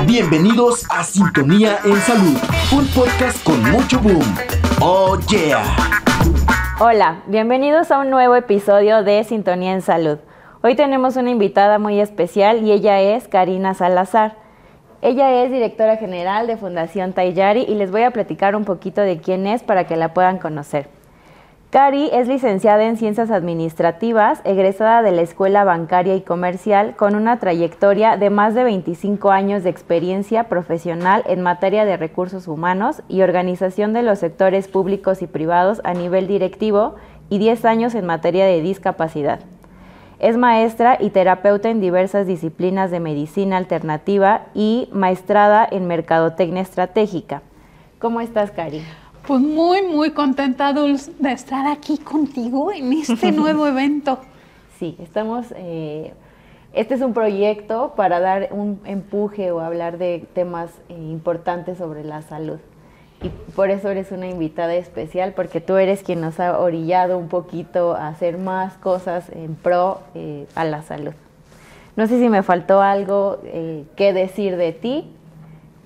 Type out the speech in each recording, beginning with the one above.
Bienvenidos a Sintonía en Salud, un podcast con mucho boom. Oh yeah. Hola, bienvenidos a un nuevo episodio de Sintonía en Salud. Hoy tenemos una invitada muy especial y ella es Karina Salazar. Ella es directora general de Fundación Tayari y les voy a platicar un poquito de quién es para que la puedan conocer. Cari es licenciada en Ciencias Administrativas, egresada de la Escuela Bancaria y Comercial, con una trayectoria de más de 25 años de experiencia profesional en materia de recursos humanos y organización de los sectores públicos y privados a nivel directivo y 10 años en materia de discapacidad. Es maestra y terapeuta en diversas disciplinas de medicina alternativa y maestrada en mercadotecnia estratégica. ¿Cómo estás, Cari? Pues muy, muy contenta, Dulce, de estar aquí contigo en este nuevo evento. Sí, estamos... Eh, este es un proyecto para dar un empuje o hablar de temas eh, importantes sobre la salud. Y por eso eres una invitada especial, porque tú eres quien nos ha orillado un poquito a hacer más cosas en pro eh, a la salud. No sé si me faltó algo que decir de ti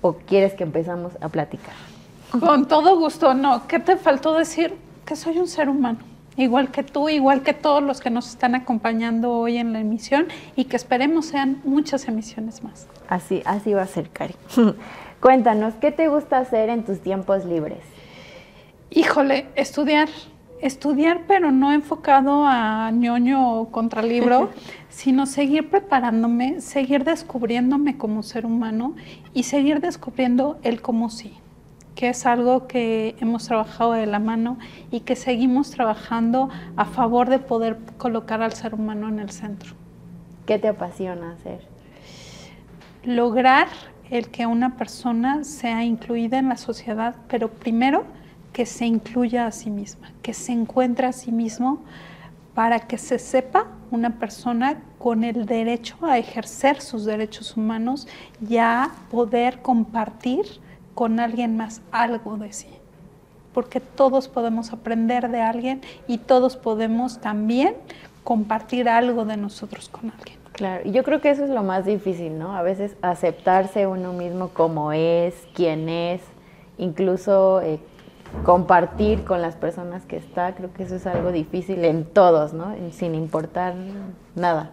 o quieres que empezamos a platicar. Con todo gusto, no. ¿Qué te faltó decir? Que soy un ser humano, igual que tú, igual que todos los que nos están acompañando hoy en la emisión y que esperemos sean muchas emisiones más. Así, así va a ser, Cari. Cuéntanos, ¿qué te gusta hacer en tus tiempos libres? Híjole, estudiar. Estudiar, pero no enfocado a ñoño o contralibro, sino seguir preparándome, seguir descubriéndome como ser humano y seguir descubriendo el cómo sí que es algo que hemos trabajado de la mano y que seguimos trabajando a favor de poder colocar al ser humano en el centro. ¿Qué te apasiona hacer? Lograr el que una persona sea incluida en la sociedad, pero primero que se incluya a sí misma, que se encuentre a sí mismo para que se sepa una persona con el derecho a ejercer sus derechos humanos y a poder compartir con alguien más algo de sí. Porque todos podemos aprender de alguien y todos podemos también compartir algo de nosotros con alguien. Claro, y yo creo que eso es lo más difícil, ¿no? A veces aceptarse uno mismo como es, quién es, incluso eh, compartir con las personas que está, creo que eso es algo difícil en todos, ¿no? Sin importar nada.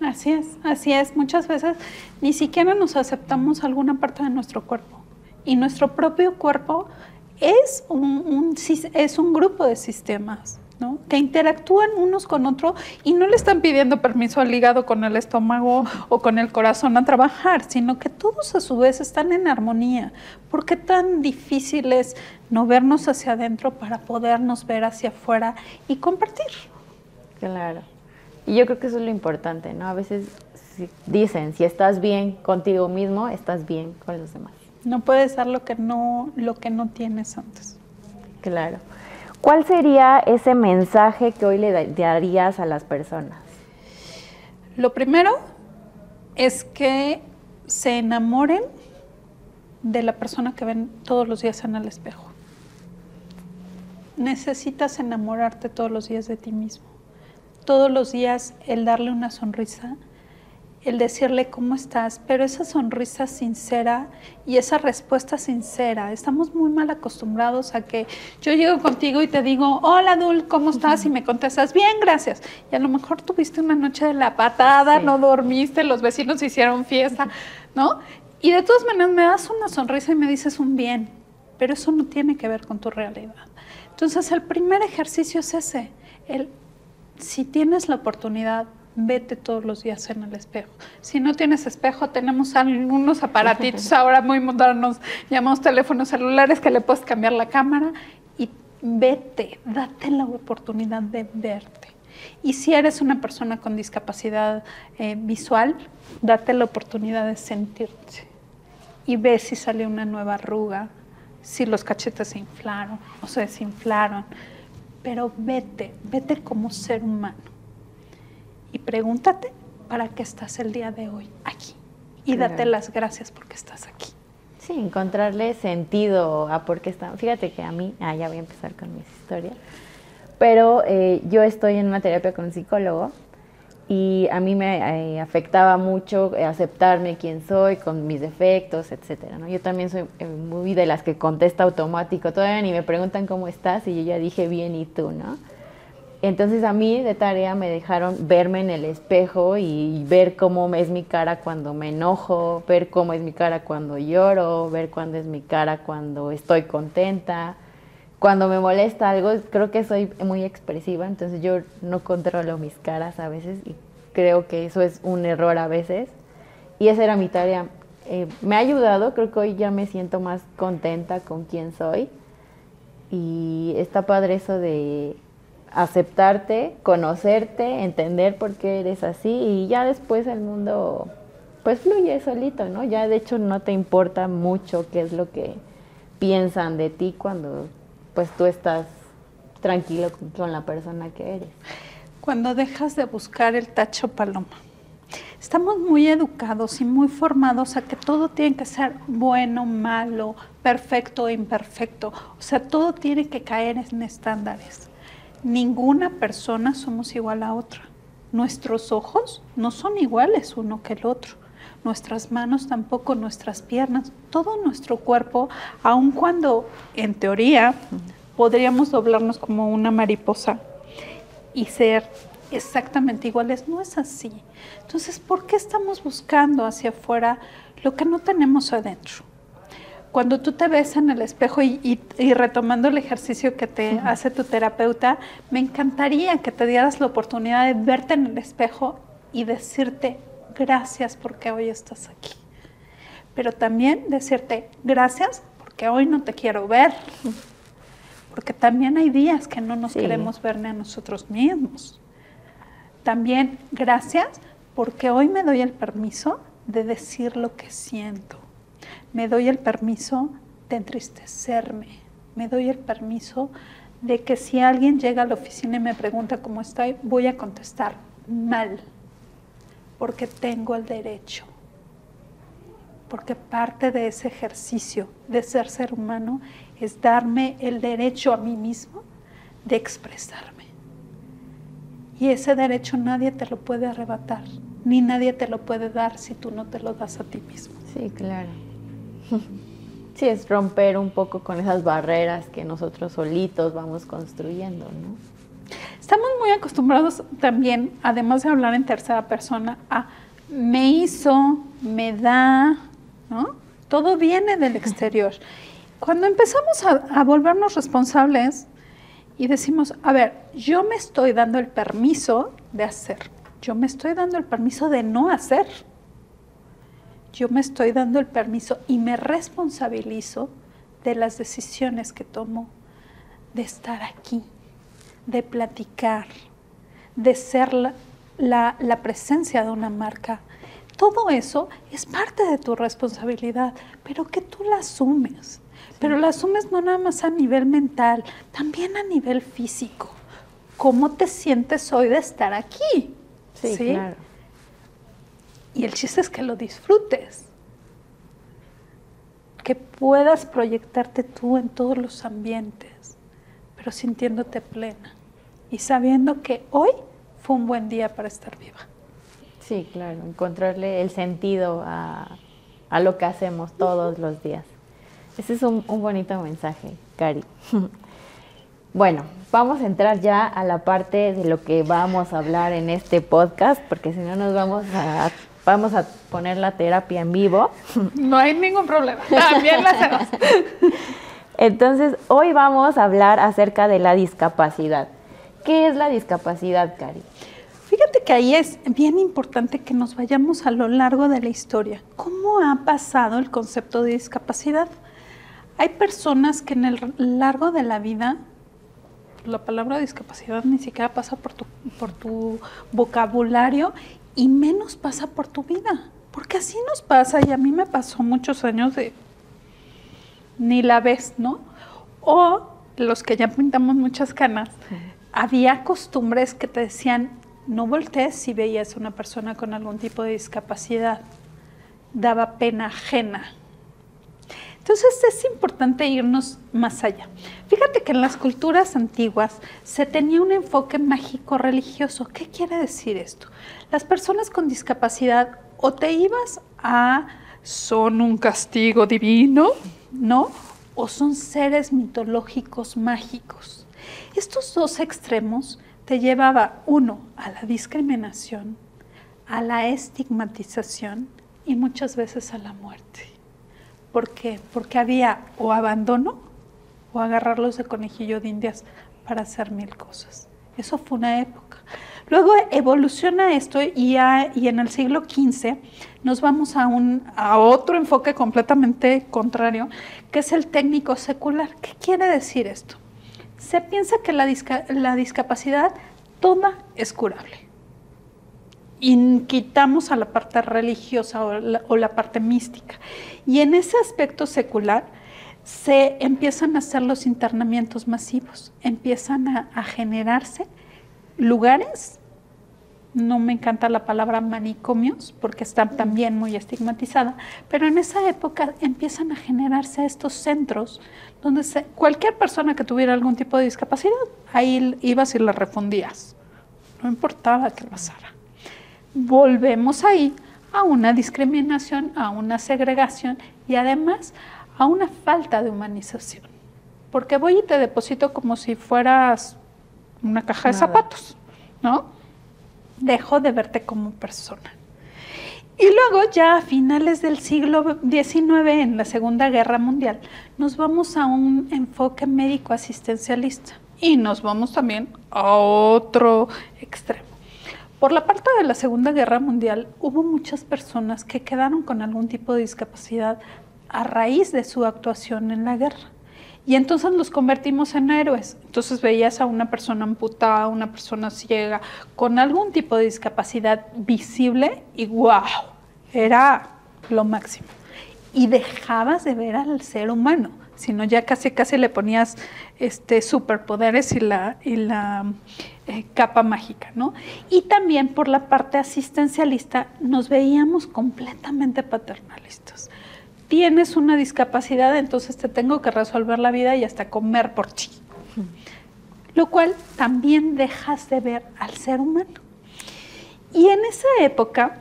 Así es, así es. Muchas veces ni siquiera nos aceptamos alguna parte de nuestro cuerpo. Y nuestro propio cuerpo es un, es un grupo de sistemas. ¿no? que interactúan unos con otros y no le están pidiendo permiso al hígado con el estómago o con el corazón a trabajar, sino que todos a su vez están en armonía. ¿Por qué tan difícil es no vernos hacia adentro para podernos ver hacia afuera y compartir? Claro. Y yo creo que eso es lo importante, ¿no? A veces dicen, si estás bien contigo mismo, estás bien con los demás. No puedes dar lo que no, lo que no tienes antes. Claro. ¿Cuál sería ese mensaje que hoy le darías a las personas? Lo primero es que se enamoren de la persona que ven todos los días en el espejo. Necesitas enamorarte todos los días de ti mismo. Todos los días el darle una sonrisa el decirle cómo estás, pero esa sonrisa sincera y esa respuesta sincera. Estamos muy mal acostumbrados a que yo llego contigo y te digo, hola Dul, ¿cómo estás? Y me contestas, bien, gracias. Y a lo mejor tuviste una noche de la patada, no dormiste, los vecinos hicieron fiesta, ¿no? Y de todas maneras me das una sonrisa y me dices un bien, pero eso no tiene que ver con tu realidad. Entonces el primer ejercicio es ese, el si tienes la oportunidad vete todos los días en el espejo. Si no tienes espejo, tenemos algunos aparatitos ahora muy modernos, llamamos teléfonos celulares que le puedes cambiar la cámara y vete, date la oportunidad de verte. Y si eres una persona con discapacidad eh, visual, date la oportunidad de sentirte y ve si sale una nueva arruga, si los cachetes se inflaron o se desinflaron. Pero vete, vete como ser humano y pregúntate para qué estás el día de hoy aquí. Y date las gracias porque estás aquí. Sí, encontrarle sentido a por qué están. Fíjate que a mí, ah, ya voy a empezar con mis historias, pero eh, yo estoy en una terapia con un psicólogo y a mí me eh, afectaba mucho aceptarme quién soy, con mis defectos, etcétera, ¿no? Yo también soy eh, muy de las que contesta automático, todavía ni me preguntan cómo estás y yo ya dije bien y tú, ¿no? Entonces a mí de tarea me dejaron verme en el espejo y ver cómo es mi cara cuando me enojo, ver cómo es mi cara cuando lloro, ver cuándo es mi cara cuando estoy contenta, cuando me molesta algo, creo que soy muy expresiva, entonces yo no controlo mis caras a veces y creo que eso es un error a veces. Y esa era mi tarea. Eh, me ha ayudado, creo que hoy ya me siento más contenta con quién soy. Y está padre eso de aceptarte, conocerte, entender por qué eres así y ya después el mundo pues fluye solito, ¿no? Ya de hecho no te importa mucho qué es lo que piensan de ti cuando pues tú estás tranquilo con, la persona que eres. Cuando dejas de buscar el tacho paloma. Estamos muy educados y muy formados a que todo tiene que ser bueno, malo, perfecto imperfecto. O sea, todo tiene que caer en estándares. Ninguna persona somos igual a otra. Nuestros ojos no son iguales uno que el otro. Nuestras manos tampoco, nuestras piernas, todo nuestro cuerpo, aun cuando en teoría podríamos doblarnos como una mariposa y ser exactamente iguales, no es así. Entonces, ¿por qué estamos buscando hacia afuera lo que no tenemos adentro? Cuando tú te ves en el espejo y, retomando el ejercicio que te hace tu terapeuta, me encantaría que te dieras la oportunidad de verte en el espejo y decirte gracias porque hoy estás aquí. Pero también decirte gracias porque hoy no te quiero ver porque también hay días que no nos queremos ver ni a nosotros mismos. También gracias porque hoy me doy el permiso de decir lo que siento. Me doy el permiso de entristecerme. Me doy el permiso de que si alguien llega a la oficina y me pregunta cómo estoy, voy a contestar mal, porque tengo el derecho. Porque parte de ese ejercicio de ser ser humano es darme el derecho a mí mismo de expresarme. Y ese derecho nadie te lo puede arrebatar, ni nadie te lo puede dar si tú no te lo das a ti mismo. Sí, claro. Sí, es romper un poco con esas barreras que nosotros solitos vamos construyendo, ¿no? Estamos muy acostumbrados también, además de hablar en tercera persona, a me hizo, me da, ¿no? Todo viene del exterior. Cuando empezamos a, volvernos responsables y decimos, a ver, yo me estoy dando el permiso de hacer, yo me estoy dando el permiso de no hacer, yo me estoy dando el permiso y me responsabilizo de las decisiones que tomo, de estar aquí, de platicar, de ser la, la, presencia de una marca. Todo eso es parte de tu responsabilidad, pero que tú la asumes. Pero la asumes no nada más a nivel mental, también a nivel físico. ¿Cómo te sientes hoy de estar aquí? Sí, claro. Y el chiste es que lo disfrutes. Que puedas proyectarte tú en todos los ambientes, pero sintiéndote plena y sabiendo que hoy fue un buen día para estar viva. Sí, claro, encontrarle el sentido a, a lo que hacemos todos los días. Ese es un, bonito mensaje, Cari. Bueno, vamos a entrar ya a la parte de lo que vamos a hablar en este podcast, porque si no nos vamos a vamos a poner la terapia en vivo. No hay ningún problema, también la hacemos. Entonces, hoy vamos a hablar acerca de la discapacidad. ¿Qué es la discapacidad, Cari? Fíjate que ahí es bien importante que nos vayamos a lo largo de la historia. ¿Cómo ha pasado el concepto de discapacidad? Hay personas que en el largo de la vida, la palabra discapacidad ni siquiera pasa por tu, por tu vocabulario y menos pasa por tu vida. Porque así nos pasa y a mí me pasó muchos años de ni la ves, ¿no? O los que ya pintamos muchas canas, había costumbres que te decían, no voltees si veías a una persona con algún tipo de discapacidad. Daba pena ajena. Entonces es importante irnos más allá. Fíjate que en las culturas antiguas se tenía un enfoque mágico religioso. ¿Qué quiere decir esto? Las personas con discapacidad o te ibas a son un castigo divino, ¿no? O son seres mitológicos mágicos. Estos dos extremos te llevaba uno a la discriminación, a la estigmatización y muchas veces a la muerte. ¿Por qué? Porque había o abandono o agarrarlos de conejillo de indias para hacer mil cosas. Eso fue una época. Luego evoluciona esto y, en el siglo XV nos vamos a, un, a otro enfoque completamente contrario, que es el técnico secular. ¿Qué quiere decir esto? Se piensa que la, la discapacidad toda es curable y quitamos a la parte religiosa o la, parte mística. Y en ese aspecto secular se empiezan a hacer los internamientos masivos, empiezan a, generarse lugares no me encanta la palabra manicomios porque está también muy estigmatizada, pero en esa época empiezan a generarse estos centros donde cualquier persona que tuviera algún tipo de discapacidad, ahí ibas y la refundías, no importaba qué pasara volvemos ahí a una discriminación, a una segregación y además a una falta de humanización. Porque voy y te deposito como si fueras una caja de zapatos, ¿no? Dejo de verte como persona. Y luego ya a finales del siglo XIX, en la Segunda Guerra Mundial, nos vamos a un enfoque médico asistencialista y nos vamos también a otro extremo. Por la parte de la Segunda Guerra Mundial hubo muchas personas que quedaron con algún tipo de discapacidad a raíz de su actuación en la guerra. Y entonces los convertimos en héroes. Entonces veías a una persona amputada, una persona ciega, con algún tipo de discapacidad visible y wow, era lo máximo. Y dejabas de ver al ser humano, sino ya casi casi le ponías este superpoderes y la, y la eh, capa mágica, ¿no? Y también por la parte asistencialista nos veíamos completamente paternalistas. Tienes una discapacidad, entonces te tengo que resolver la vida y hasta comer por ti. Lo cual también dejas de ver al ser humano. Y en esa época,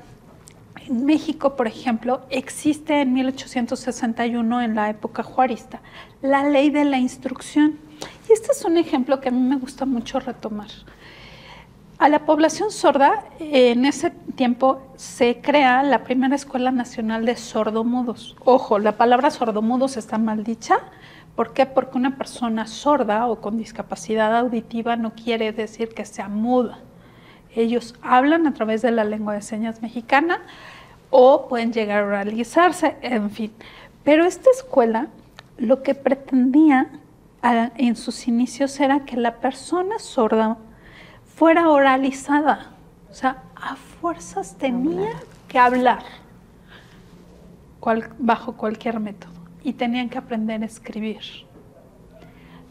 México, por ejemplo, existe en 1861, en la época juarista, la ley de la instrucción. Y este es un ejemplo que a mí me gusta mucho retomar. A la población sorda, en ese tiempo se crea la primera Escuela Nacional de Sordomudos. Ojo, la palabra sordomudos está mal dicha. ¿Por qué? Porque una persona sorda o con discapacidad auditiva no quiere decir que sea muda. Ellos hablan a través de la lengua de señas mexicana o pueden llegar a realizarse, en fin. Pero esta escuela lo que pretendía en sus inicios era que la persona sorda fuera oralizada. O sea, a fuerzas tenía que hablar bajo cualquier método y tenían que aprender a escribir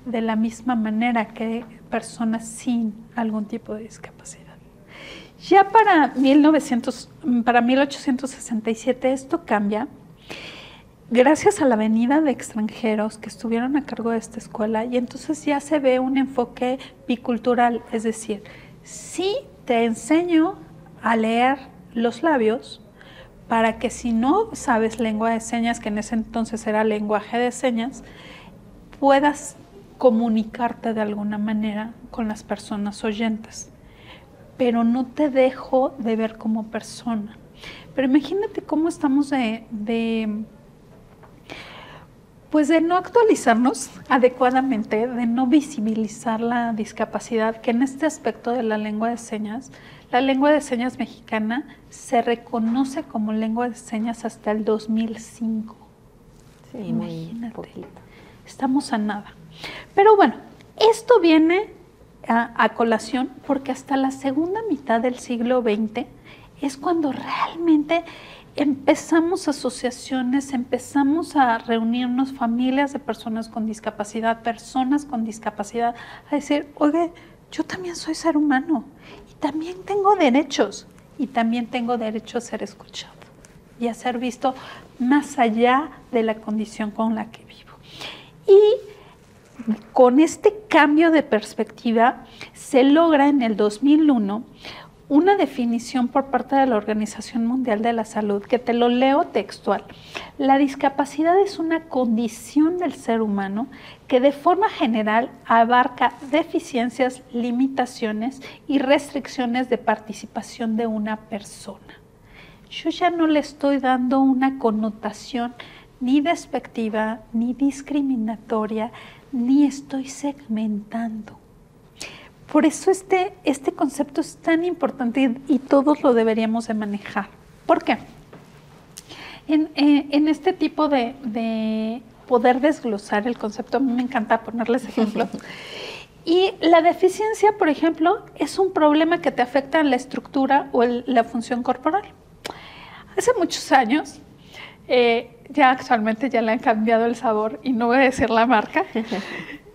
de la misma manera que personas sin algún tipo de discapacidad. Ya para, 1900, para 1867 esto cambia gracias a la venida de extranjeros que estuvieron a cargo de esta escuela y entonces ya se ve un enfoque bicultural, es decir, sí te enseño a leer los labios para que si no sabes lengua de señas, que en ese entonces era lenguaje de señas, puedas comunicarte de alguna manera con las personas oyentes. Pero no te dejo de ver como persona. Pero imagínate cómo estamos de pues de no actualizarnos adecuadamente, de no visibilizar la discapacidad, que en este aspecto de la lengua de señas, la lengua de señas mexicana se reconoce como lengua de señas hasta el 2005. Sí, Imagínate, estamos a nada. Pero bueno, esto viene a, a colación porque hasta la segunda mitad del siglo XX es cuando realmente empezamos asociaciones, empezamos a reunirnos familias de personas con discapacidad, personas con discapacidad, a decir, oye, yo también soy ser humano y también tengo derechos y también tengo derecho a ser escuchado. y a ser visto más allá de la condición con la que vivo. Y con este cambio de perspectiva se logra en el 2001 una definición por parte de la Organización Mundial de la Salud, que te lo leo textual. La discapacidad es una condición del ser humano que de forma general abarca deficiencias, limitaciones y restricciones de participación de una persona. Yo ya no le estoy dando una connotación ni despectiva, ni discriminatoria, ni estoy segmentando por eso este, este concepto es tan importante y, todos lo deberíamos de manejar. ¿Por qué? En, eh, este tipo de, poder desglosar el concepto, a mí me encanta ponerles ejemplos. Y la deficiencia, por ejemplo, es un problema que te afecta en la estructura o la función corporal. Hace muchos años, eh, ya actualmente ya le han cambiado el sabor y no voy a decir la marca,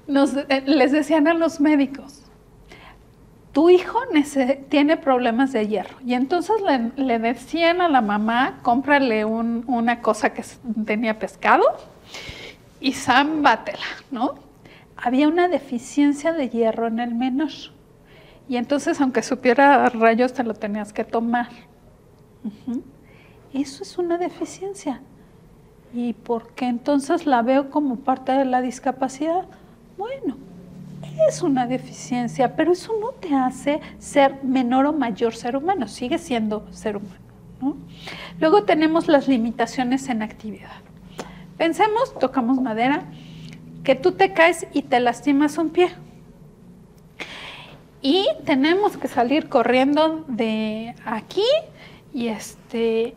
nos, eh, les decían a los médicos, tu hijo tiene problemas de hierro. Y entonces le, decían a la mamá, cómprale una cosa que tenía pescado y zambátela, ¿no? Había una deficiencia de hierro en el menor. Y entonces, aunque supiera rayos, te lo tenías que tomar. Eso es una deficiencia. ¿Y por qué entonces la veo como parte de la discapacidad? Bueno, es una deficiencia, pero eso no te hace ser menor o mayor ser humano, sigue siendo ser humano. Luego tenemos las limitaciones en actividad. Pensemos, tocamos madera, que tú te caes y te lastimas un pie. Y tenemos que salir corriendo de aquí y este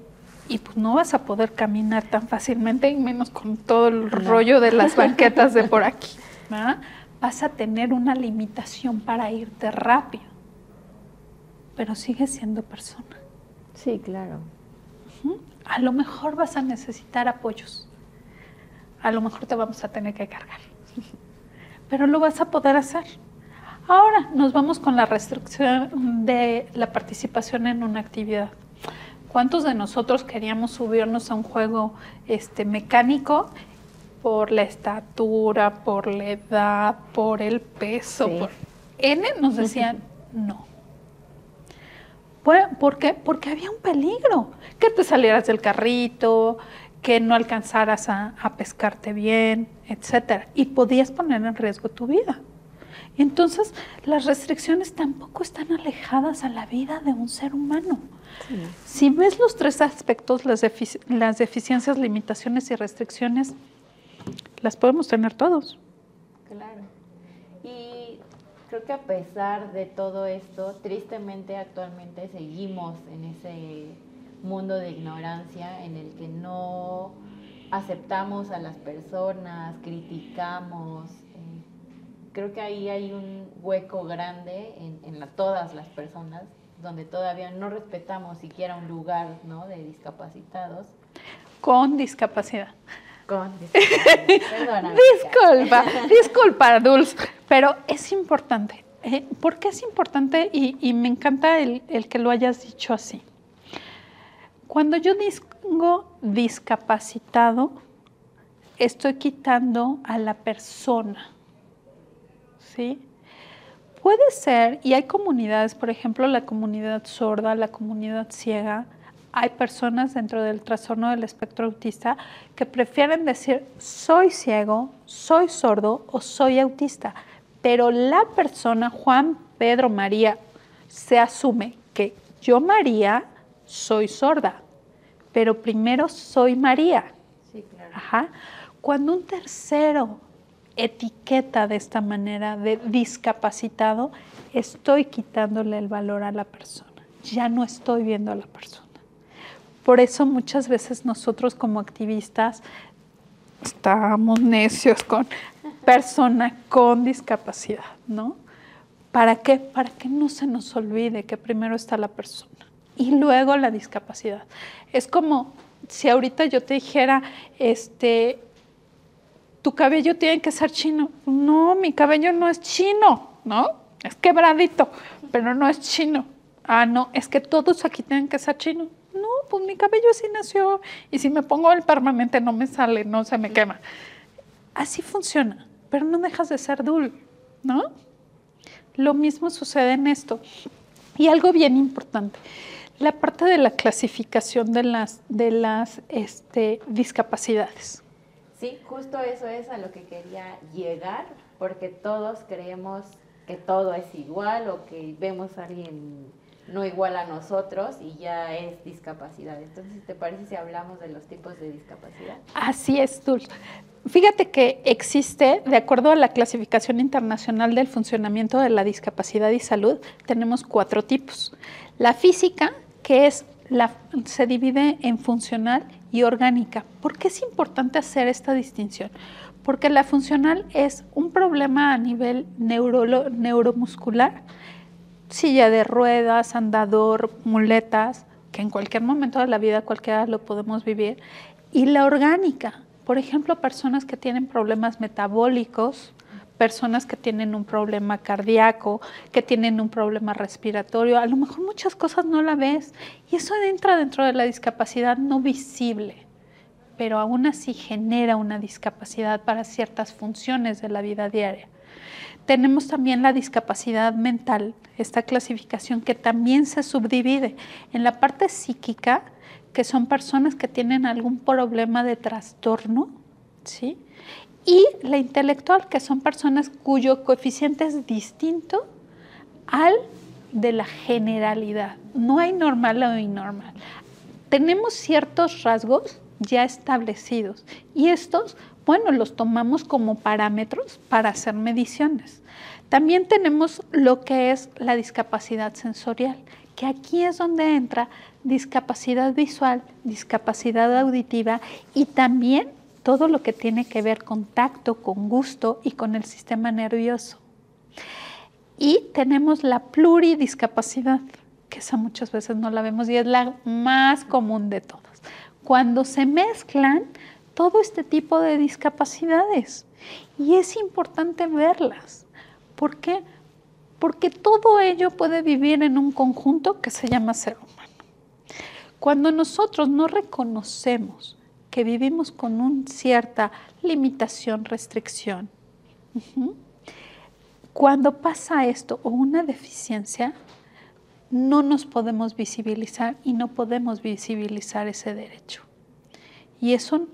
y pues no vas a poder caminar tan fácilmente y menos con todo el rollo de las banquetas de por aquí vas a tener una limitación para irte rápido, pero sigues siendo persona. Sí, claro. A lo mejor vas a necesitar apoyos, a lo mejor te vamos a tener que cargar, pero lo vas a poder hacer. Ahora nos vamos con la restricción de la participación en una actividad. ¿Cuántos de nosotros queríamos subirnos a un juego este, mecánico por la estatura, por la edad, por el peso, por N nos decían no. ¿Por qué? Porque había un peligro, que te salieras del carrito, que no alcanzaras a, pescarte bien, etcétera, y podías poner en riesgo tu vida. Entonces, las restricciones tampoco están alejadas a la vida de un ser humano. Si ves los tres aspectos, las, las deficiencias, limitaciones y restricciones, las podemos tener todos. Claro. Y creo que a pesar de todo esto, tristemente actualmente seguimos en ese mundo de ignorancia en el que no aceptamos a las personas, criticamos. Eh, creo que ahí hay un hueco grande en, todas las personas donde todavía no respetamos siquiera un lugar ¿no? de discapacitados. Con discapacidad. Con disculpa, disculpa, Dulce, pero es importante. Eh, ¿Por qué es importante? Y, me encanta el, que lo hayas dicho así. Cuando yo digo discapacitado, estoy quitando a la persona. ¿Sí? Puede ser, y hay comunidades, por ejemplo, la comunidad sorda, la comunidad ciega, hay personas dentro del trastorno del espectro autista que prefieren decir soy ciego, soy sordo o soy autista, pero la persona Juan Pedro María se asume que yo María soy sorda, pero primero soy María. Sí, claro. Ajá. Cuando un tercero etiqueta de esta manera de discapacitado, estoy quitándole el valor a la persona. Ya no estoy viendo a la persona. Por eso muchas veces nosotros como activistas estamos necios con persona con discapacidad, ¿no? ¿Para qué? Para que no se nos olvide que primero está la persona y luego la discapacidad. Es como si ahorita yo te dijera, este, tu cabello tiene que ser chino. No, mi cabello no es chino, ¿no? Es quebradito, pero no es chino. Ah, no, es que todos aquí tienen que ser chinos. No, pues mi cabello así nació y si me pongo el permanente no me sale, no se me quema. Así funciona, pero no dejas de ser dul, ¿no? Lo mismo sucede en esto. Y algo bien importante, la parte de la clasificación de las, de las este, discapacidades. Sí, justo eso es a lo que quería llegar, porque todos creemos que todo es igual o que vemos a alguien no igual a nosotros y ya es discapacidad. Entonces, ¿te parece si hablamos de los tipos de discapacidad? Así es, Dulce. Fíjate que existe, de acuerdo a la clasificación internacional del funcionamiento de la discapacidad y salud, tenemos cuatro tipos. La física, que es la, se divide en funcional y orgánica. ¿Por qué es importante hacer esta distinción? Porque la funcional es un problema a nivel neuro, neuromuscular, silla de ruedas, andador, muletas, que en cualquier momento de la vida cualquiera lo podemos vivir, y la orgánica, por ejemplo, personas que tienen problemas metabólicos, personas que tienen un problema cardíaco, que tienen un problema respiratorio, a lo mejor muchas cosas no la ves y eso entra dentro de la discapacidad no visible, pero aún así genera una discapacidad para ciertas funciones de la vida diaria. Tenemos también la discapacidad mental, esta clasificación que también se subdivide en la parte psíquica, que son personas que tienen algún problema de trastorno, ¿sí? Y la intelectual, que son personas cuyo coeficiente es distinto al de la generalidad. No hay normal o anormal. Tenemos ciertos rasgos ya establecidos y estos, bueno, los tomamos como parámetros para hacer mediciones. También tenemos lo que es la discapacidad sensorial, que aquí es donde entra discapacidad visual, discapacidad auditiva y también todo lo que tiene que ver con tacto, con gusto y con el sistema nervioso. Y tenemos la pluridiscapacidad, que esa muchas veces no la vemos y es la más común de todas. Cuando se mezclan todo este tipo de discapacidades y es importante verlas. ¿Por qué? Porque todo ello puede vivir en un conjunto que se llama ser humano. Cuando nosotros no reconocemos que vivimos con una cierta limitación, restricción, cuando pasa esto o una deficiencia, no nos podemos visibilizar y no podemos visibilizar ese derecho. Y eso,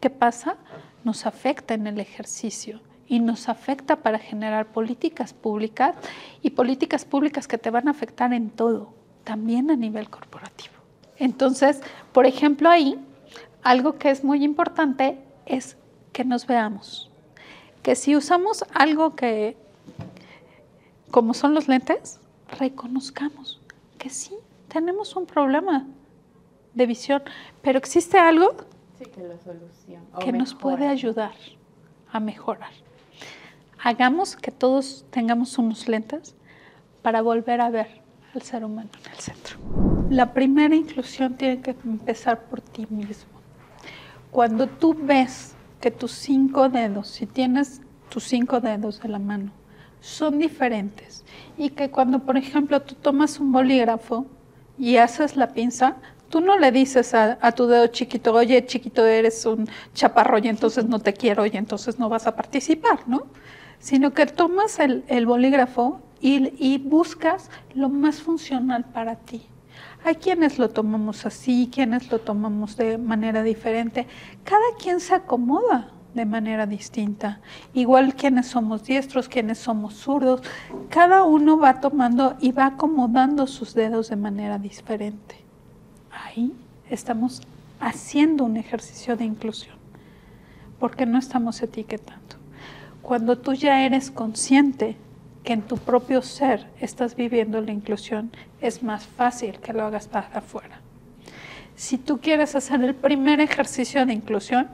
¿qué pasa? Nos afecta en el ejercicio y nos afecta para generar políticas públicas y políticas públicas que te van a afectar en todo, también a nivel corporativo. Entonces, por ejemplo, ahí algo que es muy importante es que nos veamos. Que si usamos algo que, como son los lentes, reconozcamos que sí, tenemos un problema de visión, pero existe algo que, nos puede ayudar a mejorar. Hagamos que todos tengamos unos lentes para volver a ver al ser humano en el centro. La primera inclusión tiene que empezar por ti mismo. Cuando tú ves que tus cinco dedos, si tienes tus cinco dedos de la mano, son diferentes y que cuando, por ejemplo, tú tomas un bolígrafo y haces la pinza, tú no le dices a, tu dedo chiquito, oye, chiquito, eres un chaparro y entonces no te quiero y entonces no vas a participar, ¿no? Sino que tomas el, bolígrafo y, y buscas lo más funcional para ti. Hay quienes lo tomamos así, quienes lo tomamos de manera diferente. Cada quien se acomoda de manera distinta. Igual quienes somos diestros, quienes somos zurdos, cada uno va tomando y va acomodando sus dedos de manera diferente. Ahí estamos haciendo un ejercicio de inclusión, porque no estamos etiquetando. Cuando tú ya eres consciente que en tu propio ser estás viviendo la inclusión, es más fácil que lo hagas para afuera. Si tú quieres hacer el primer ejercicio de inclusión,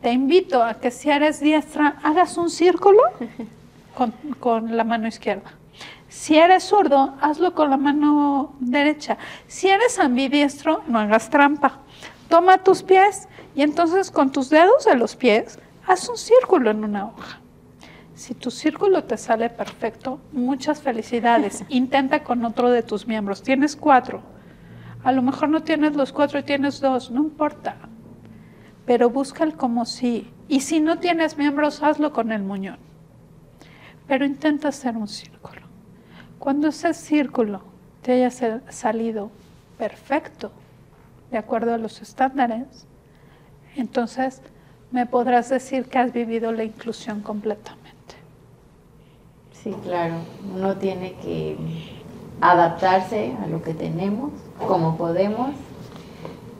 te invito a que si eres diestra, hagas un círculo con, con la mano izquierda. Si eres zurdo, hazlo con la mano derecha. Si eres ambidiestro, no hagas trampa. Toma tus pies y entonces con tus dedos de los pies, haz un círculo en una hoja. Si tu círculo te sale perfecto, muchas felicidades. Intenta con otro de tus miembros. Tienes cuatro. A lo mejor no tienes los cuatro y tienes dos, no importa. Pero busca el como sí. Y si no tienes miembros, hazlo con el muñón. Pero intenta hacer un círculo. Cuando ese círculo te haya salido perfecto, de acuerdo a los estándares, entonces me podrás decir que has vivido la inclusión completamente. Sí, claro. Uno tiene que adaptarse a lo que tenemos, como podemos,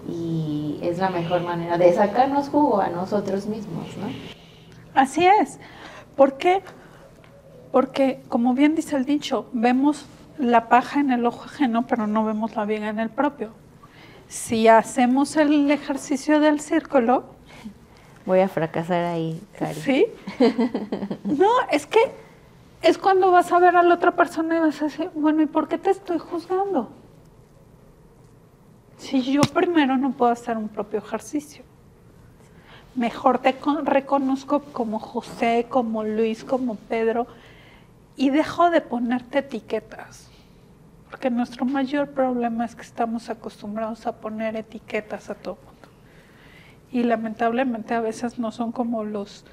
y es la mejor manera de sacarnos jugo a nosotros mismos, ¿no? Así es. ¿Por qué? Porque, como bien dice el dicho, vemos la paja en el ojo ajeno, pero no vemos la viga en el propio. Si hacemos el ejercicio del círculo... Voy a fracasar ahí, Cari. ¿Sí? No, es que es cuando vas a ver a la otra persona y vas a decir, bueno, ¿y por qué te estoy juzgando? Si yo primero no puedo hacer un propio ejercicio. Mejor te reconozco como José, como Luis, como Pedro y dejo de ponerte etiquetas. Porque nuestro mayor problema es que estamos acostumbrados a poner etiquetas a todo mundo. Y lamentablemente a veces no son como los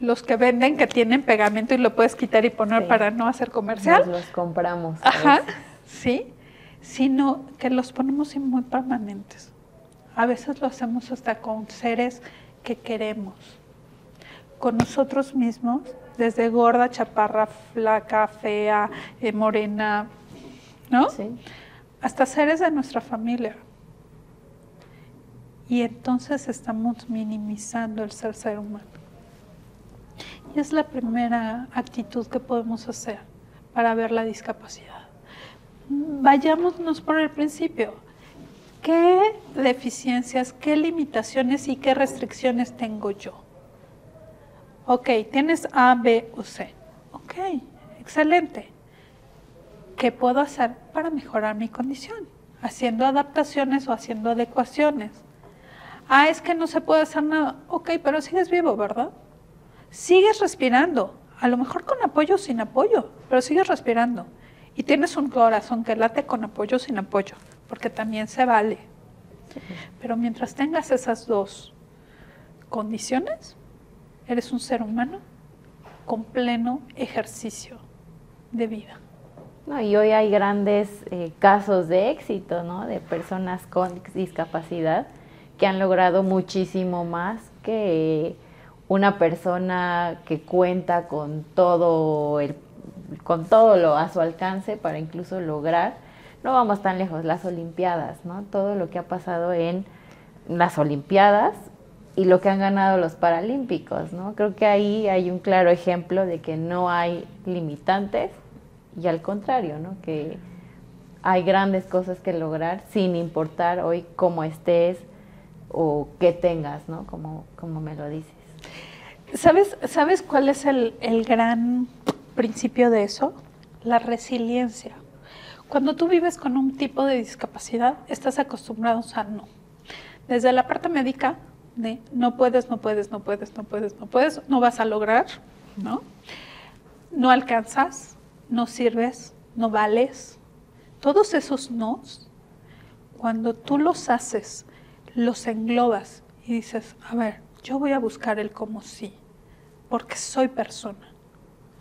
los que venden que tienen pegamento y lo puedes quitar y poner para no hacer comercial. Nos los compramos. Ajá, sí, sino que los ponemos muy permanentes. A veces lo hacemos hasta con seres que queremos, con nosotros mismos, desde gorda, chaparra, flaca, fea, eh, morena, ¿no? Sí. Hasta seres de nuestra familia. Y entonces estamos minimizando el ser ser humano es la primera actitud que podemos hacer para ver la discapacidad. Vayámonos por el principio. ¿Qué deficiencias, qué limitaciones y qué restricciones tengo yo? Ok, tienes A, B o C. Ok, excelente. ¿Qué puedo hacer para mejorar mi condición? Haciendo adaptaciones o haciendo adecuaciones. Ah, es que no se puede hacer nada. Ok, pero sigues vivo, ¿verdad? Sigues respirando, a lo mejor con apoyo sin apoyo, pero sigues respirando. Y tienes un corazón que late con apoyo sin apoyo, porque también se vale. Pero mientras tengas esas dos condiciones, eres un ser humano con pleno ejercicio de vida. No, y hoy hay grandes eh, casos de éxito, ¿no? De personas con discapacidad que han logrado muchísimo más que una persona que cuenta con todo el con todo lo a su alcance para incluso lograr, no vamos tan lejos, las Olimpiadas, ¿no? Todo lo que ha pasado en las Olimpiadas y lo que han ganado los Paralímpicos, ¿no? Creo que ahí hay un claro ejemplo de que no hay limitantes y al contrario, ¿no? Que hay grandes cosas que lograr sin importar hoy cómo estés o qué tengas, ¿no? Como, como me lo dices. ¿Sabes, ¿Sabes cuál es el, gran principio de eso? La resiliencia. Cuando tú vives con un tipo de discapacidad, estás acostumbrado a no. Desde la parte médica, no puedes, no puedes, no puedes, no puedes, no puedes, no vas a lograr, ¿no? No alcanzas, no sirves, no vales. Todos esos nos, cuando tú los haces, los englobas y dices, a ver, yo voy a buscar el como sí, porque soy persona.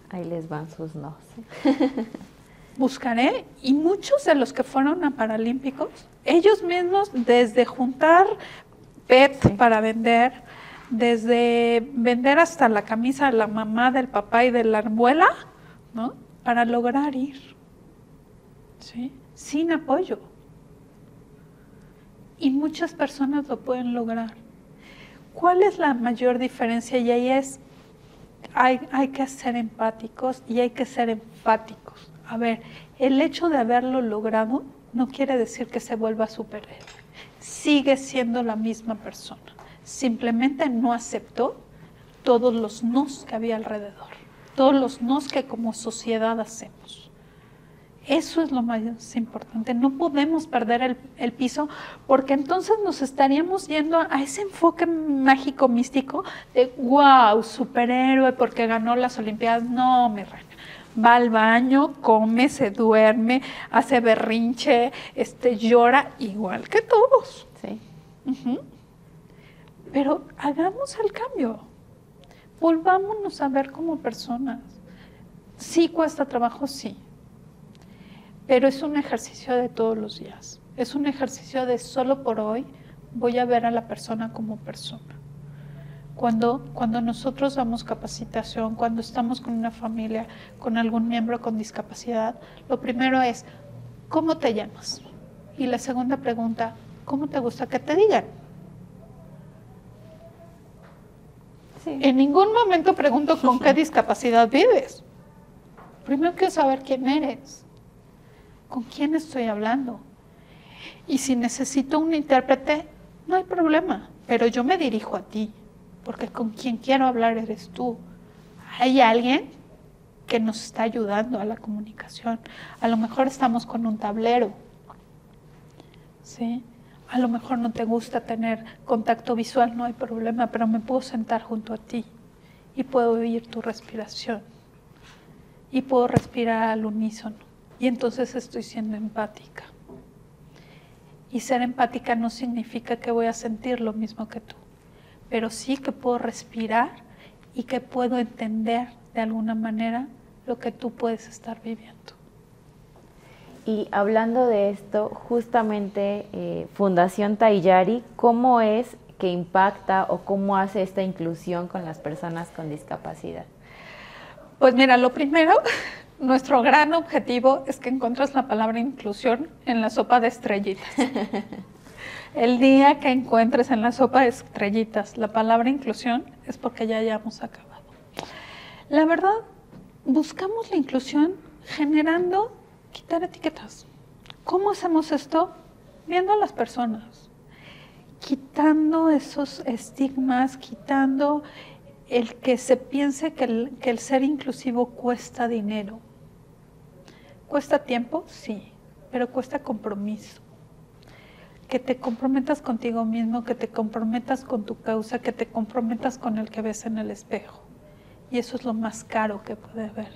Ahí les van sus no. Buscaré, y muchos de los que fueron a Paralímpicos, ellos mismos, desde juntar PET para vender, desde vender hasta la camisa de la mamá, del papá y de la abuela, ¿no? Para lograr ir. ¿Sí? Sin apoyo. Y muchas personas lo pueden lograr. ¿Cuál es la mayor diferencia? Y ahí es, hay, que ser empáticos y hay que ser enfáticos. A ver, el hecho de haberlo logrado no quiere decir que se vuelva superhéroe. Sigue siendo la misma persona. Simplemente no aceptó todos los nos que había alrededor, todos los nos que como sociedad hacemos. Eso es lo más importante. No podemos perder el, piso porque entonces nos estaríamos yendo a, ese enfoque mágico, místico de wow, superhéroe porque ganó las Olimpiadas. No, mi reina. va al baño, come, se duerme, hace berrinche, este, llora igual que todos. Sí. Pero hagamos el cambio. Volvámonos a ver como personas. Sí cuesta trabajo, sí. Pero es un ejercicio de todos los días. Es un ejercicio de solo por hoy voy a ver a la persona como persona. Cuando, cuando nosotros damos capacitación, cuando estamos con una familia, con algún miembro con discapacidad, lo primero es, ¿cómo te llamas? Y la segunda pregunta, ¿cómo te gusta que te digan? Sí. En ningún momento pregunto con qué discapacidad vives. Primero quiero saber quién eres, con quién estoy hablando. Y si necesito un intérprete, no hay problema, pero yo me dirijo a ti, porque con quien quiero hablar eres tú. Hay alguien que nos está ayudando a la comunicación. A lo mejor estamos con un tablero, ¿sí? A lo mejor no te gusta tener contacto visual, no hay problema, pero me puedo sentar junto a ti y puedo oír tu respiración y puedo respirar al unísono. Y entonces estoy siendo empática. Y ser empática no significa que voy a sentir lo mismo que tú, pero sí que puedo respirar y que puedo entender de alguna manera lo que tú puedes estar viviendo. Y hablando de esto, justamente eh, Fundación Tayari, ¿cómo es que impacta o cómo hace esta inclusión con las personas con discapacidad? Pues mira, lo primero, nuestro gran objetivo es que encuentres la palabra inclusión en la sopa de estrellitas. El día que encuentres en la sopa de estrellitas la palabra inclusión es porque ya hayamos acabado. La verdad, buscamos la inclusión generando quitar etiquetas. ¿Cómo hacemos esto? Viendo a las personas, quitando esos estigmas, quitando el que se piense que el, que el ser inclusivo cuesta dinero. ¿Cuesta tiempo? Sí, pero cuesta compromiso. Que te comprometas contigo mismo, que te comprometas con tu causa, que te comprometas con el que ves en el espejo. Y eso es lo más caro que puede haber.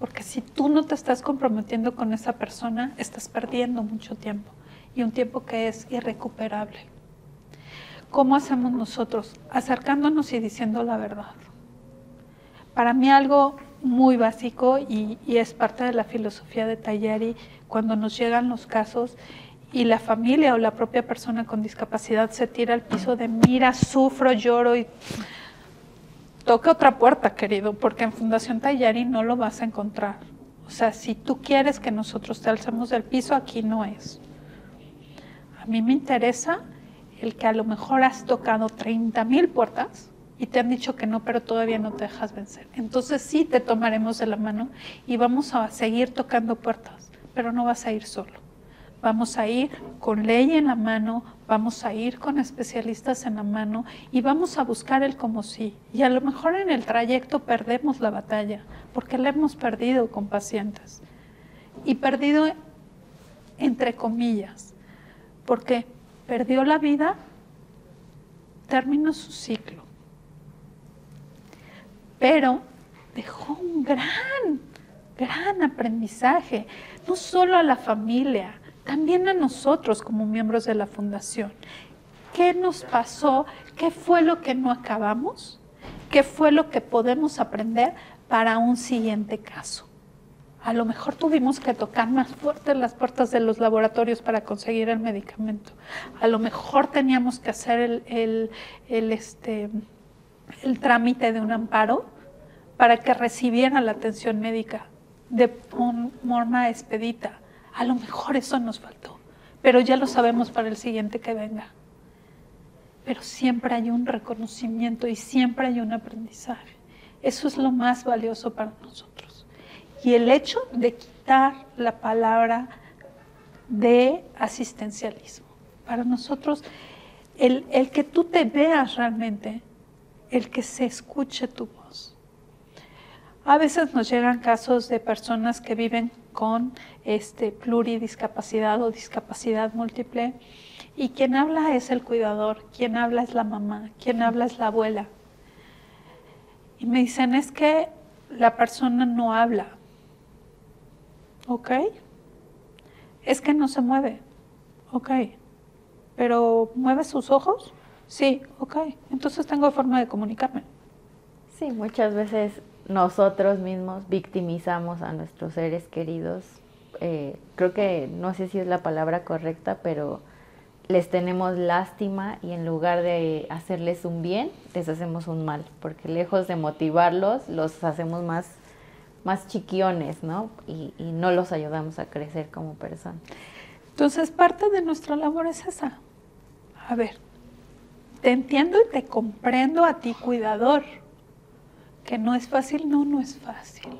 Porque si tú no te estás comprometiendo con esa persona, estás perdiendo mucho tiempo. Y un tiempo que es irrecuperable. ¿Cómo hacemos nosotros? Acercándonos y diciendo la verdad. Para mí algo muy básico y, es parte de la filosofía de Tayari, cuando nos llegan los casos y la familia o la propia persona con discapacidad se tira al piso de mira, sufro, lloro y toca otra puerta, querido, porque en Fundación Tayari no lo vas a encontrar. O sea, si tú quieres que nosotros te alcemos del piso, aquí no es. A mí me interesa el que a lo mejor has tocado 30 mil puertas y te han dicho que no, pero todavía no te dejas vencer. Entonces sí te tomaremos de la mano y vamos a seguir tocando puertas, pero no vas a ir solo. Vamos a ir con ley en la mano, vamos a ir con especialistas en la mano y vamos a buscar el como sí. Y a lo mejor en el trayecto perdemos la batalla, porque la hemos perdido con pacientes. Y perdido entre comillas, porque perdió la vida, terminó su ciclo. Pero dejó un gran, gran aprendizaje, no solo a la familia, también a nosotros como miembros de la fundación. ¿Qué nos pasó? ¿Qué fue lo que no acabamos? ¿Qué fue lo que podemos aprender para un siguiente caso? A lo mejor tuvimos que tocar más fuerte las puertas de los laboratorios para conseguir el medicamento. A lo mejor teníamos que hacer el, el, este, el trámite de un amparo para que recibiera la atención médica de forma expedita. A lo mejor eso nos faltó, pero ya lo sabemos para el siguiente que venga. Pero siempre hay un reconocimiento y siempre hay un aprendizaje. Eso es lo más valioso para nosotros. Y el hecho de quitar la palabra de asistencialismo. Para nosotros, el, el que tú te veas realmente, el que se escuche tu voz. A veces nos llegan casos de personas que viven con este, pluridiscapacidad o discapacidad múltiple y quien habla es el cuidador, quien habla es la mamá, quien habla es la abuela. Y me dicen, es que la persona no habla, Ok. Es que no se mueve. Ok. Pero ¿mueve sus ojos? Sí, ok. Entonces tengo forma de comunicarme. Sí, muchas veces nosotros mismos victimizamos a nuestros seres queridos. Eh, creo que no sé si es la palabra correcta, pero les tenemos lástima y en lugar de hacerles un bien, les hacemos un mal, porque lejos de motivarlos, los hacemos más, más chiquiones, ¿no? Y, y no los ayudamos a crecer como personas. Entonces, parte de nuestra labor es esa. A ver, te entiendo y te comprendo a ti, cuidador. Que no es fácil, no, no es fácil.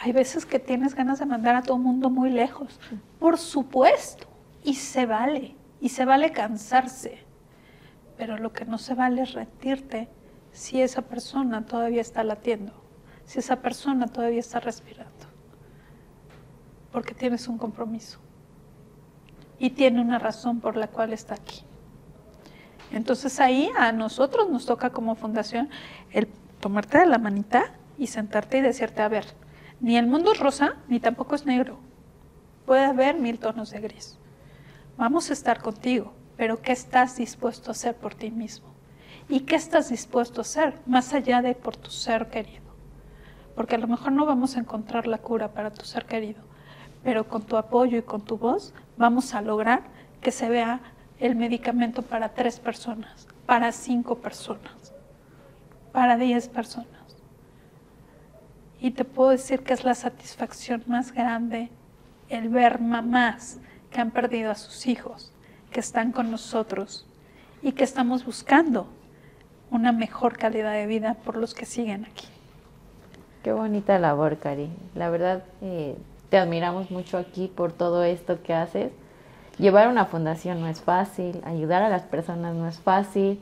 Hay veces que tienes ganas de mandar a todo el mundo muy lejos. Por supuesto. Y se vale. Y se vale cansarse. Pero lo que no se vale es rendirte si esa persona todavía está latiendo. Si esa persona todavía está respirando. Porque tienes un compromiso. Y tiene una razón por la cual está aquí. Entonces ahí a nosotros nos toca como fundación el tomarte de la manita y sentarte y decirte, a ver, ni el mundo es rosa, ni tampoco es negro. Puede haber mil tonos de gris. Vamos a estar contigo, pero ¿qué estás dispuesto a hacer por ti mismo? ¿Y qué estás dispuesto a hacer más allá de por tu ser querido? Porque a lo mejor no vamos a encontrar la cura para tu ser querido, pero con tu apoyo y con tu voz vamos a lograr que se vea el medicamento para tres personas, para cinco personas, para diez personas. Y te puedo decir que es la satisfacción más grande el ver mamás que han perdido a sus hijos, que están con nosotros y que estamos buscando una mejor calidad de vida por los que siguen aquí. Qué bonita labor, Cari. La verdad, eh, te admiramos mucho aquí por todo esto que haces Llevar una fundación no es fácil, ayudar a las personas no es fácil.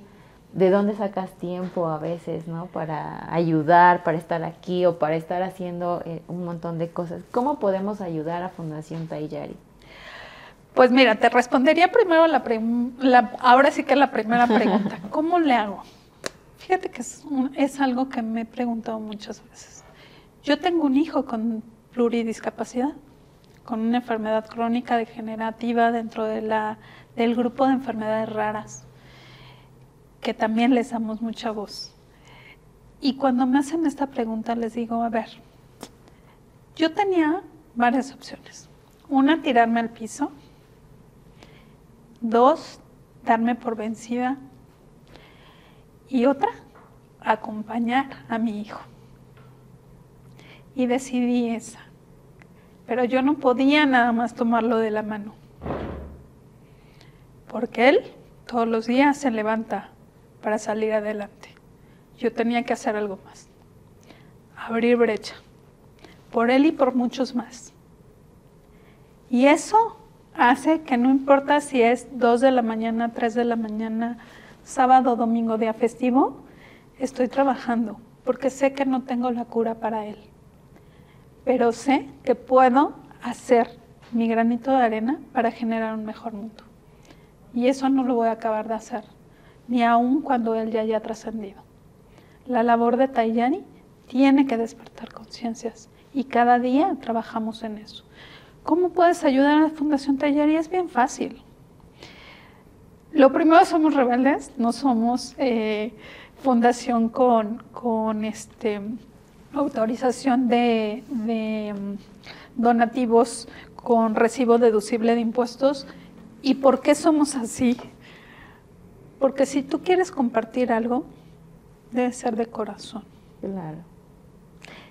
¿De dónde sacas tiempo a veces, no? Para ayudar, para estar aquí o para estar haciendo eh, un montón de cosas. ¿Cómo podemos ayudar a Fundación Tayari? Pues mira, te respondería primero la, la ahora sí que la primera pregunta. ¿Cómo le hago? Fíjate que es, es algo que me he preguntado muchas veces. Yo tengo un hijo con pluridiscapacidad con una enfermedad crónica degenerativa dentro de la, del grupo de enfermedades raras, que también les damos mucha voz. Y cuando me hacen esta pregunta les digo, a ver, yo tenía varias opciones. Una, tirarme al piso. Dos, darme por vencida. Y otra, acompañar a mi hijo. Y decidí esa pero yo no podía nada más tomarlo de la mano. Porque él todos los días se levanta para salir adelante. Yo tenía que hacer algo más. Abrir brecha. Por él y por muchos más. Y eso hace que no importa si es 2 de la mañana, 3 de la mañana, sábado, domingo, día festivo, estoy trabajando porque sé que no tengo la cura para él pero sé que puedo hacer mi granito de arena para generar un mejor mundo. Y eso no lo voy a acabar de hacer, ni aun cuando él ya haya trascendido. La labor de Tayani tiene que despertar conciencias y cada día trabajamos en eso. ¿Cómo puedes ayudar a la Fundación Tayari? Es bien fácil. Lo primero somos rebeldes, no somos eh, fundación con, con este, autorización de, mm, donativos con recibo deducible de impuestos. ¿Y por qué somos así? Porque si tú quieres compartir algo, debe ser de corazón. Claro.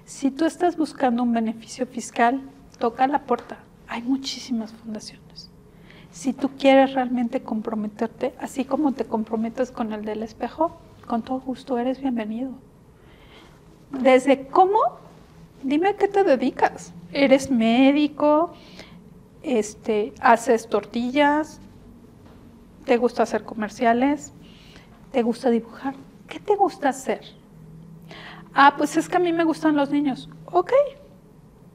Si tú estás buscando un beneficio fiscal, toca la puerta. Hay muchísimas fundaciones. Si tú quieres realmente comprometerte, así como te comprometes con el del espejo, con todo gusto eres bienvenido desde cómo, dime a qué te dedicas. ¿Eres médico? Este, ¿Haces tortillas? ¿Te gusta hacer comerciales? ¿Te gusta dibujar? ¿Qué te gusta hacer? Ah, pues es que a mí me gustan los niños. Ok.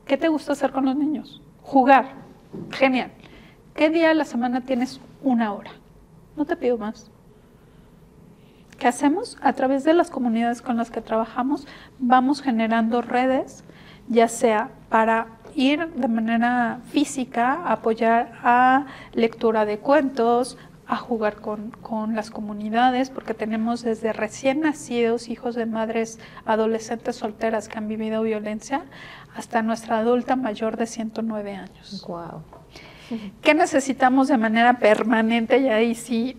¿Qué te gusta hacer con los niños? Jugar. Genial. ¿Qué día de la semana tienes una hora? No te pido más. ¿Qué hacemos? A través de las comunidades con las que trabajamos, vamos generando redes, ya sea para ir de manera física a apoyar a lectura de cuentos, a jugar con, con, las comunidades, porque tenemos desde recién nacidos, hijos de madres adolescentes solteras que han vivido violencia, hasta nuestra adulta mayor de 109 años. Wow. ¿Qué necesitamos de manera permanente? Y ahí sí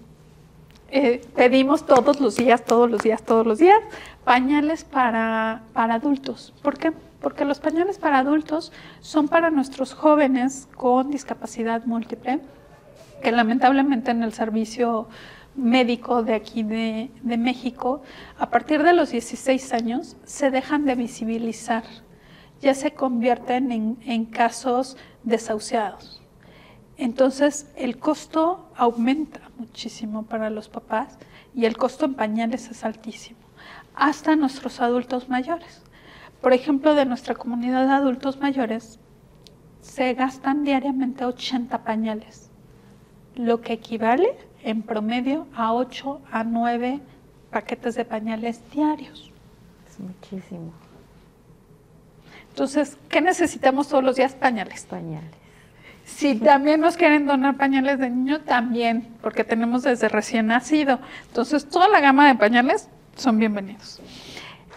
eh, pedimos todos los días, todos los días, todos los días, pañales para, para adultos. ¿Por qué? Porque los pañales para adultos son para nuestros jóvenes con discapacidad múltiple, que lamentablemente en el servicio médico de aquí de, de, México, a partir de los 16 años se dejan de visibilizar, ya se convierten en, en casos desahuciados. Entonces el costo aumenta muchísimo para los papás y el costo en pañales es altísimo, hasta nuestros adultos mayores. Por ejemplo, de nuestra comunidad de adultos mayores se gastan diariamente 80 pañales, lo que equivale en promedio a 8 a 9 paquetes de pañales diarios. Es muchísimo. Entonces, ¿qué necesitamos todos los días? Pañales. Pañales. Si también nos quieren donar pañales de niño, también, porque tenemos desde recién nacido. Entonces, toda la gama de pañales son bienvenidos.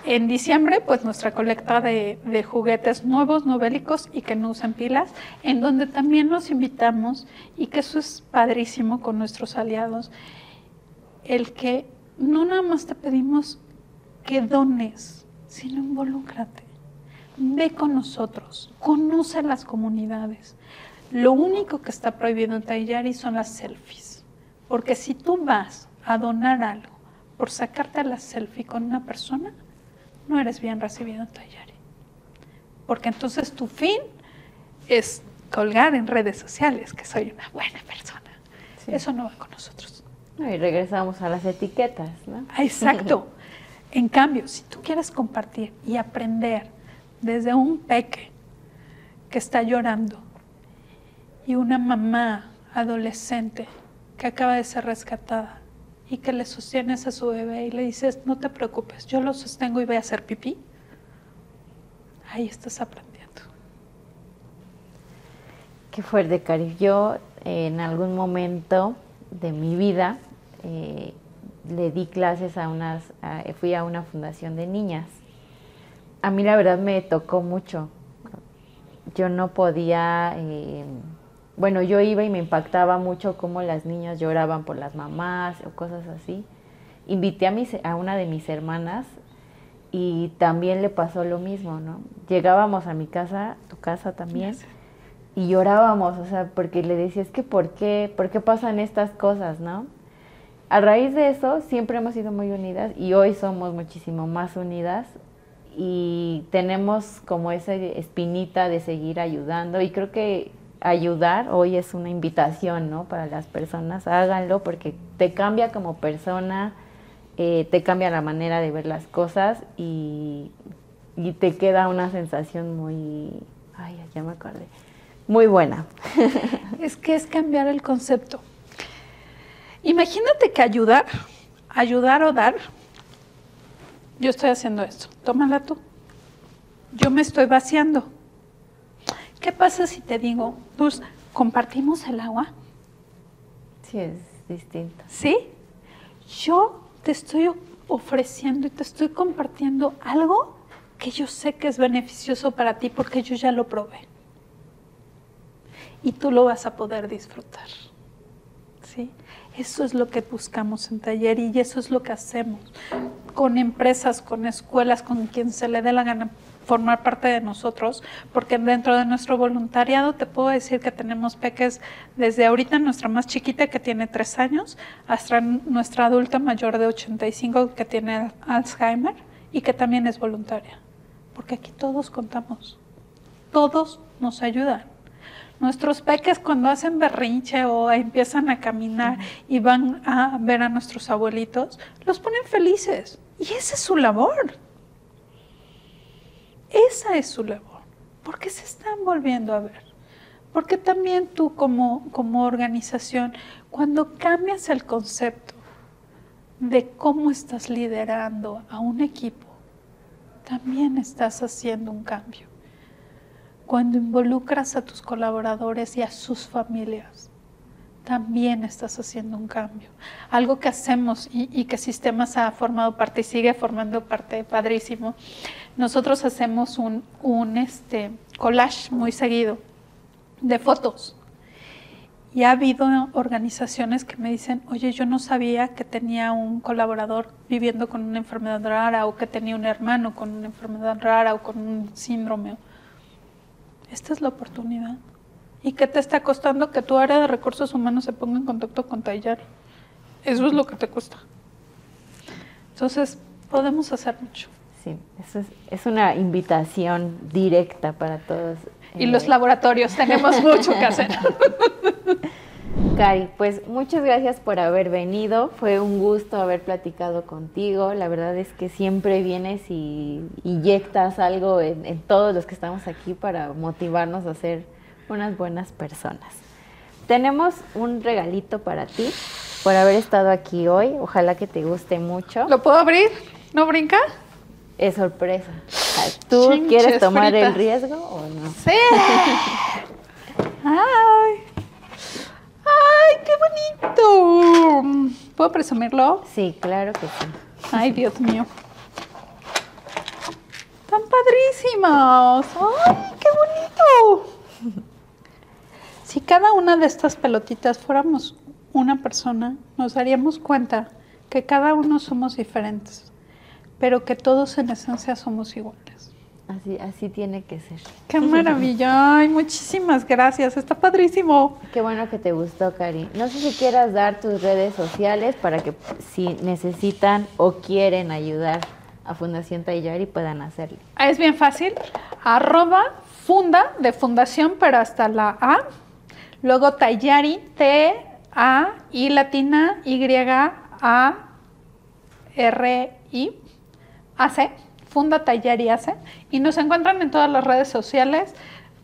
En diciembre, pues nuestra colecta de, de, juguetes nuevos, novélicos y que no usan pilas, en donde también los invitamos y que eso es padrísimo con nuestros aliados, el que no nada más te pedimos que dones, sino involúcrate. Ve con nosotros, conoce las comunidades. Lo único que está prohibido en Tayari son las selfies. Porque si tú vas a donar algo por sacarte la selfie con una persona, no eres bien recibido en Tayari. Porque entonces tu fin es colgar en redes sociales que soy una buena persona. Sí. Eso no va con nosotros. No, y regresamos a las etiquetas, ¿no? Exacto. en cambio, si tú quieres compartir y aprender desde un peque que está llorando y una mamá adolescente que acaba de ser rescatada y que le sostienes a su bebé y le dices, no te preocupes, yo lo sostengo y voy a hacer pipí, ahí estás aprendiendo. Qué fuerte, Cari. Yo en algún momento de mi vida eh, le di clases a unas, a, fui a una fundación de niñas. A mí la verdad me tocó mucho. Yo no podía... Eh, bueno, yo iba y me impactaba mucho cómo las niñas lloraban por las mamás o cosas así. Invité a, mis, a una de mis hermanas y también le pasó lo mismo, ¿no? Llegábamos a mi casa, tu casa también, y llorábamos, o sea, porque le decía, es que ¿por qué? ¿Por qué pasan estas cosas, no? A raíz de eso siempre hemos sido muy unidas y hoy somos muchísimo más unidas y tenemos como esa espinita de seguir ayudando y creo que ayudar hoy es una invitación, ¿no? Para las personas, háganlo porque te cambia como persona, eh, te cambia la manera de ver las cosas y, y, te queda una sensación muy, ay, ya me acordé, muy buena. es que es cambiar el concepto. Imagínate que ayudar, ayudar o dar, yo estoy haciendo esto, tómala tú. Yo me estoy vaciando ¿Qué pasa si te digo, pues compartimos el agua? Sí, es distinto. ¿Sí? Yo te estoy ofreciendo y te estoy compartiendo algo que yo sé que es beneficioso para ti porque yo ya lo probé. Y tú lo vas a poder disfrutar. ¿Sí? Eso es lo que buscamos en taller y eso es lo que hacemos con empresas, con escuelas, con quien se le dé la gana formar parte de nosotros, porque dentro de nuestro voluntariado te puedo decir que tenemos peques desde ahorita nuestra más chiquita que tiene tres años, hasta nuestra adulta mayor de 85 que tiene Alzheimer y que también es voluntaria, porque aquí todos contamos, todos nos ayudan. Nuestros peques cuando hacen berrinche o empiezan a caminar y van a ver a nuestros abuelitos, los ponen felices. Y esa es su labor. Esa es su labor. porque se están volviendo a ver? Porque también tú como, como organización, cuando cambias el concepto de cómo estás liderando a un equipo, también estás haciendo un cambio. cuando involucras a tus colaboradores y a sus familias, también estás haciendo un cambio. Algo que hacemos y, que Sistemas ha formado parte y sigue formando parte, padrísimo. Nosotros hacemos un, un este, collage muy seguido de fotos. Y ha habido organizaciones que me dicen, oye, yo no sabía que tenía un colaborador viviendo con una enfermedad rara o que tenía un hermano con una enfermedad rara o con un síndrome. Esta es la oportunidad. ¿Y qué te está costando que tu área de recursos humanos se ponga en contacto con Tallar? Eso es lo que te cuesta. Entonces, podemos hacer mucho. Sí, eso es, una invitación directa para todos. Y los laboratorios, tenemos mucho que hacer. Cari, pues muchas gracias por haber venido. Fue un gusto haber platicado contigo. La verdad es que siempre vienes y inyectas algo en, todos los que estamos aquí para motivarnos a ser unas buenas personas. Tenemos un regalito para ti por haber estado aquí hoy. Ojalá que te guste mucho. ¿Lo puedo abrir? ¿No brinca? Es sorpresa. ¿Tú quieres tomar el riesgo o no? Sí. Ay. ¡Ay, qué bonito! ¿Puedo presumirlo? Sí, claro que sí. Ay, Dios mío. ¡Tan padrísimos! ¡Ay, qué bonito! Si cada una de estas pelotitas fuéramos una persona, nos daríamos cuenta que cada uno somos diferentes, pero que todos en esencia somos iguales. Así, así tiene que ser. Qué maravilla. Ay, muchísimas gracias. Está padrísimo. Qué bueno que te gustó, Cari. No sé si quieras dar tus redes sociales para que si necesitan o quieren ayudar a Fundación Tayari puedan hacerlo. Ah, es bien fácil. Arroba funda de fundación, pero hasta la A. Luego Tayari, T, A, I latina, Y, A, R, I, A, C Funda Taller y Hace. Y nos encuentran en todas las redes sociales,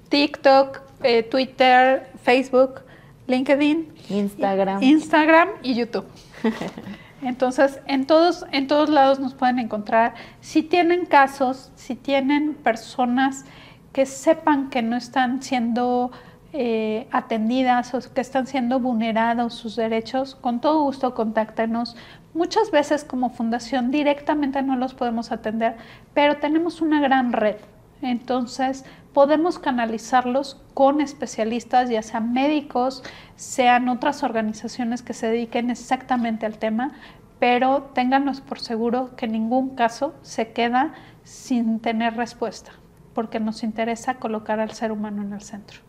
TikTok, eh, Twitter, Facebook, LinkedIn, Instagram, Instagram y YouTube. Entonces, en todos, en todos lados nos pueden encontrar. Si tienen casos, si tienen personas que sepan que no están siendo eh, atendidas o que están siendo vulnerados sus derechos, con todo gusto contáctenos. Muchas veces como fundación directamente no los podemos atender, pero tenemos una gran red. Entonces podemos canalizarlos con especialistas, ya sean médicos, sean otras organizaciones que se dediquen exactamente al tema, pero ténganos por seguro que ningún caso se queda sin tener respuesta, porque nos interesa colocar al ser humano en el centro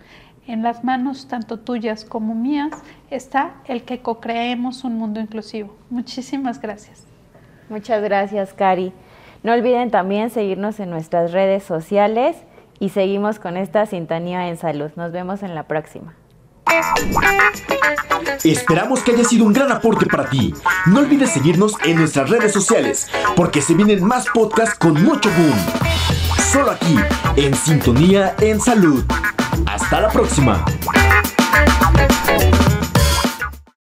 en las manos tanto tuyas como mías está el que co-creemos un mundo inclusivo. Muchísimas gracias. Muchas gracias, Cari. No olviden también seguirnos en nuestras redes sociales y seguimos con esta sintonía en salud. Nos vemos en la próxima. Esperamos que haya sido un gran aporte para ti. No olvides seguirnos en nuestras redes sociales, porque se vienen más podcasts con mucho boom. Solo aquí, en Sintonía en Salud. Hasta la próxima.